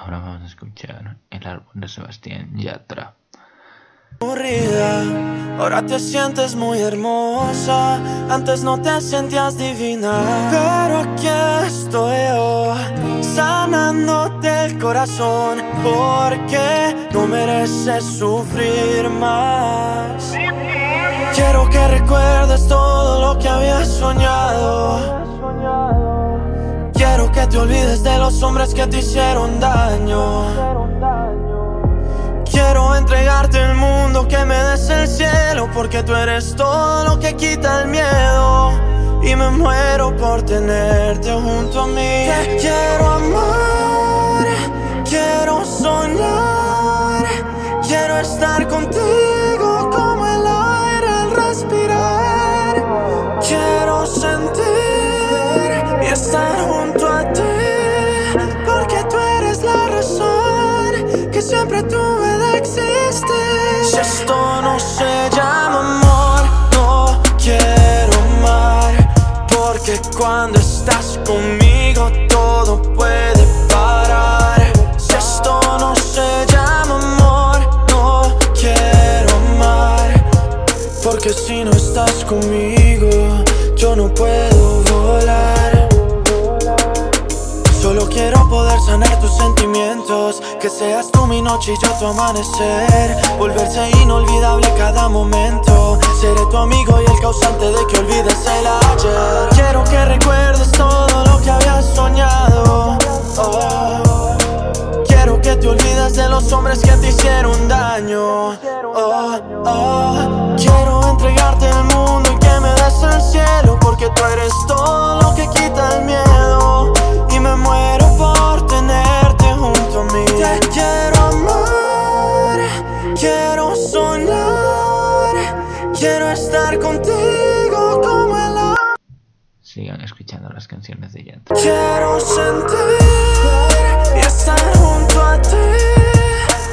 Ahora vamos a escuchar el álbum de Sebastián Yatra. Ahora te sientes muy hermosa, antes no te sentías divina, pero aquí estoy yo, sanándote el corazón, porque no mereces sufrir más. Quiero que recuerdes todo lo que habías soñado. Te olvides de los hombres que te hicieron daño. Quiero entregarte el mundo, que me des el cielo, porque tú eres todo lo que quita el miedo. Y me muero por tenerte junto a mí. Te quiero amar, quiero soñar, quiero estar contigo siempre tuve de existir. Si esto no se llama amor, no quiero amar, porque cuando estás conmigo todo puede parar. Si esto no se llama amor, no quiero amar, porque si no estás conmigo yo no puedo volar. Solo quiero poder sanar tus sentimientos. Que seas tú mi noche y yo tu amanecer. Volverse inolvidable cada momento. Seré tu amigo y el causante de que olvides el ayer. Quiero que recuerdes todo lo que habías Quiero estar contigo como el Sigan escuchando las canciones de Yatra. Quiero sentir y estar junto a ti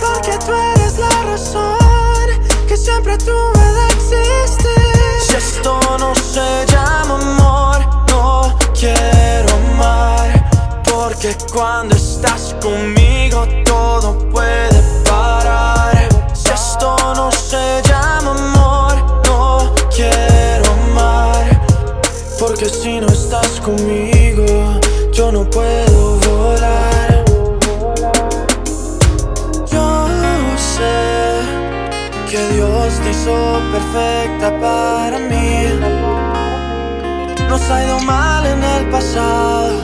Porque tú eres la razón que siempre tuve de existir Si esto no se llama amor, no quiero amar Porque cuando estás conmigo perfecta para mí. Nos ha ido mal en el pasado,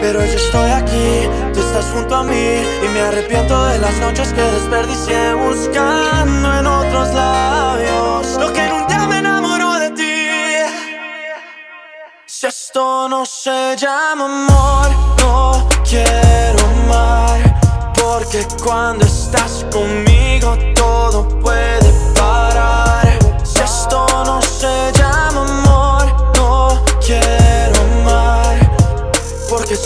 pero yo estoy aquí, tú estás junto a mí y me arrepiento de las noches que desperdicié buscando en otros labios lo que en un día me enamoró de ti. Si esto no se llama amor, no quiero amar. Porque cuando estás conmigo todo puede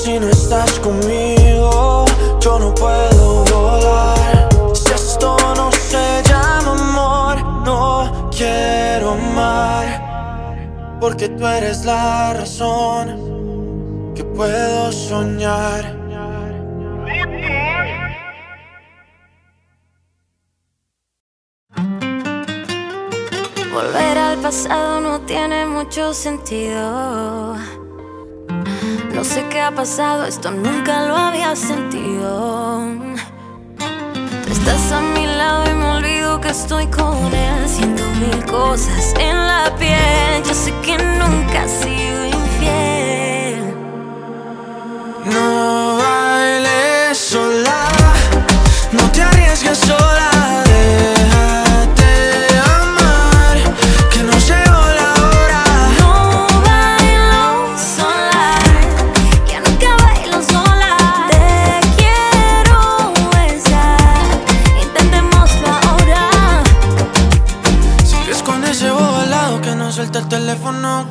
si no estás conmigo, yo no puedo volar. Si esto no se llama amor, no quiero amar. Porque tú eres la razón que puedo soñar. Volver al pasado no tiene mucho sentido. No sé qué ha pasado, esto nunca lo había sentido. Estás a mi lado y me olvido que estoy con él, haciendo mil cosas en la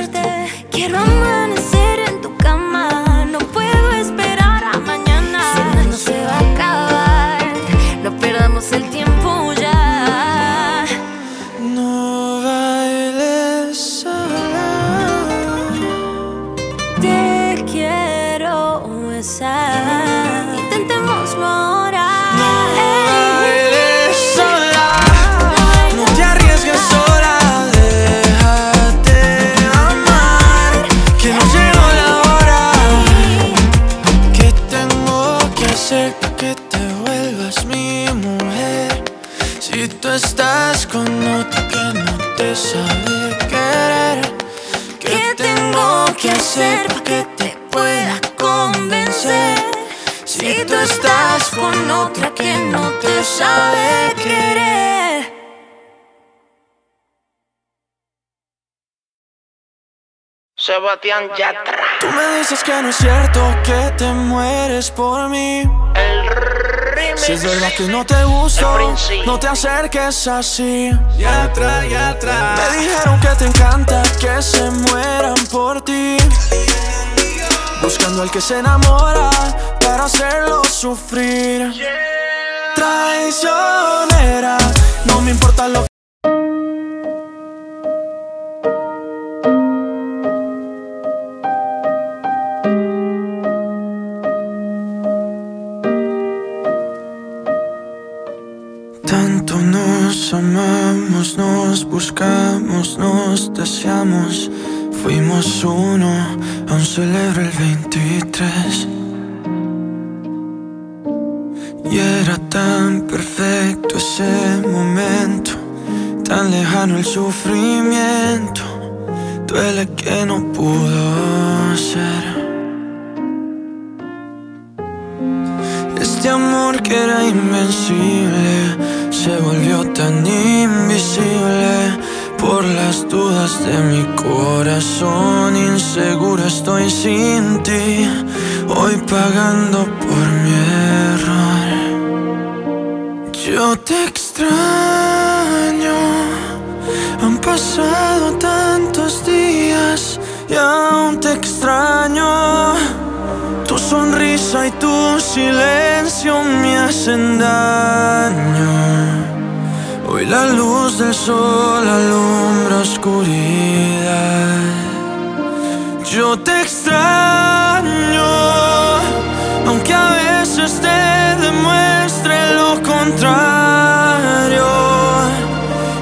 conocerte. Quiero amanecer con otra que no te sabe querer. Sebastián Yatra. Tú me dices que no es cierto que te mueres por mí. El remix. Si es verdad que no te gusto, no te acerques así. Yatra, Yatra. Me dijeron que te encanta que se mueran por ti. Buscando al que se enamora para hacerlo sufrir. Traicionera, no me importa lo que. Tanto nos amamos, nos buscamos, nos deseamos. Fuimos uno, aún celebro el 23. Y era tan perfecto ese momento, tan lejano el sufrimiento. Duele que no pudo ser. Este amor que era invencible se volvió tan invisible por las dudas de mi corazón. Inseguro estoy sin ti, hoy pagando por mi error. Yo te extraño, han pasado tantos días y aún te extraño. Tu sonrisa y tu silencio me hacen daño. Hoy la luz del sol alumbra oscuridad. Yo te extraño, aunque a veces te demuestre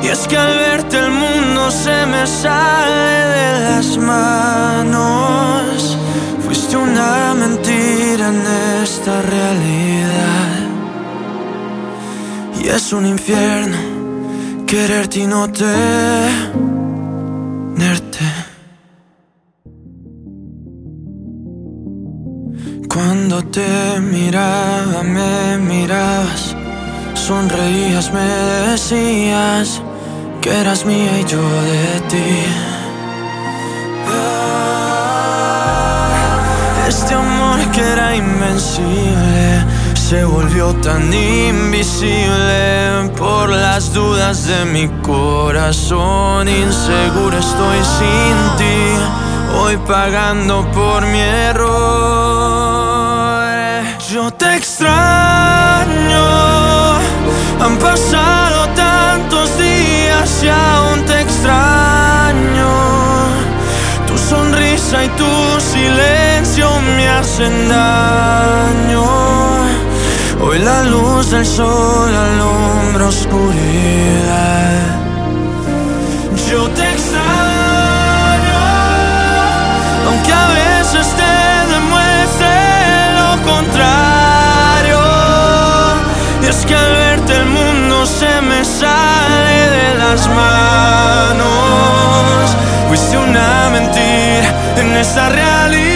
Y es que al verte el mundo se me sale de las manos. Fuiste una mentira en esta realidad. Y es un infierno quererte y no tenerte. Cuando te miraba, me mirabas, sonreías, me decías que eras mía y yo de ti. Ah, Este amor que era invencible se volvió tan invisible por las dudas de mi corazón. Inseguro estoy sin ti, hoy pagando por mi error. Yo te extraño, han pasado tantos días y aún te extraño. Tu sonrisa y tu silencio me hacen daño. Hoy la luz del sol alumbra oscuridad. Yo te sale de las manos. Fuiste una mentira en esta realidad.